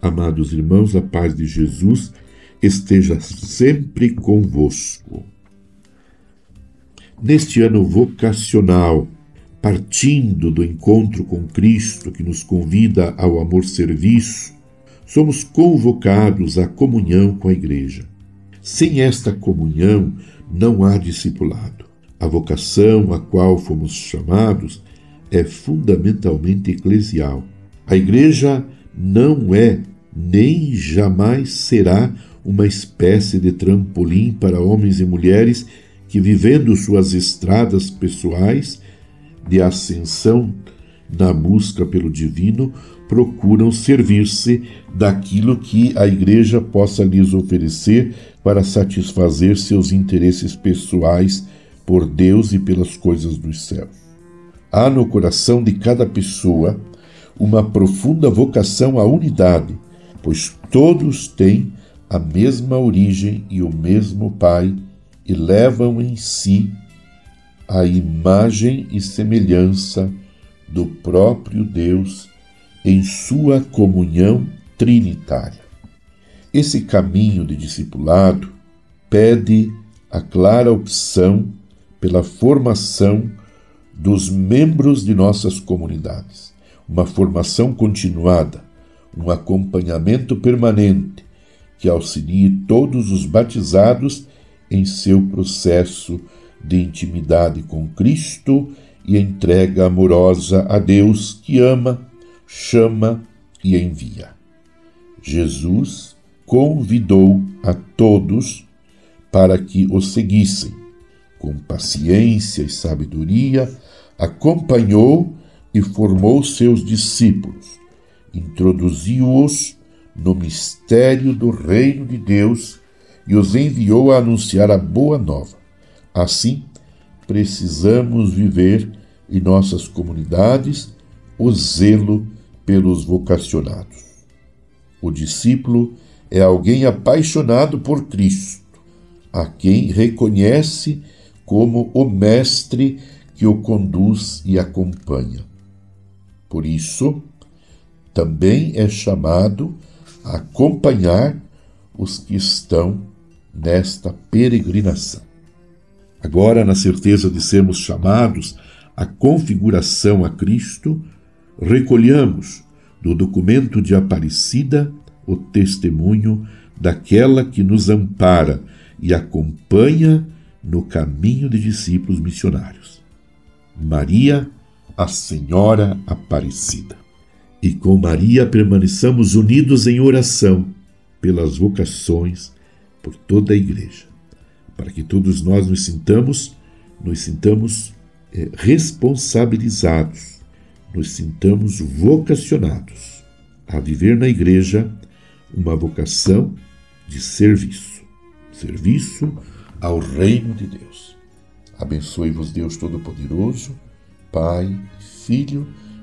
Amados irmãos, a paz de Jesus esteja sempre convosco. Neste ano vocacional, partindo do encontro com Cristo que nos convida ao amor-serviço, somos convocados à comunhão com a Igreja. Sem esta comunhão, não há discipulado. A vocação a qual fomos chamados é fundamentalmente eclesial. A Igreja não é nem jamais será uma espécie de trampolim para homens e mulheres que, vivendo suas estradas pessoais de ascensão na busca pelo divino, procuram servir-se daquilo que a Igreja possa lhes oferecer para satisfazer seus interesses pessoais por Deus e pelas coisas dos céus. Há no coração de cada pessoa uma profunda vocação à unidade, pois todos têm a mesma origem e o mesmo Pai e levam em si a imagem e semelhança do próprio Deus em sua comunhão trinitária. Esse caminho de discipulado pede a clara opção pela formação dos membros de nossas comunidades, uma formação continuada, um acompanhamento permanente que auxilie todos os batizados em seu processo de intimidade com Cristo e entrega amorosa a Deus que ama, chama e envia. Jesus convidou a todos para que o seguissem. Com paciência e sabedoria, acompanhou e formou seus discípulos, introduziu-os no mistério do reino de Deus e os enviou a anunciar a boa nova. Assim, precisamos viver em nossas comunidades o zelo pelos vocacionados. O discípulo é alguém apaixonado por Cristo, a quem reconhece como o mestre que o conduz e acompanha. Por isso, também é chamado a acompanhar os que estão nesta peregrinação. Agora, na certeza de sermos chamados à configuração a Cristo, recolhamos do documento de Aparecida o testemunho daquela que nos ampara e acompanha no caminho de discípulos missionários. Maria, a Senhora Aparecida. E com Maria permaneçamos unidos em oração pelas vocações, por toda a Igreja, para que todos nós nos sintamos, nos sintamos é, responsabilizados, nos sintamos vocacionados a viver na Igreja uma vocação de serviço, serviço ao reino de Deus. Abençoe-vos Deus Todo-Poderoso, Pai, Filho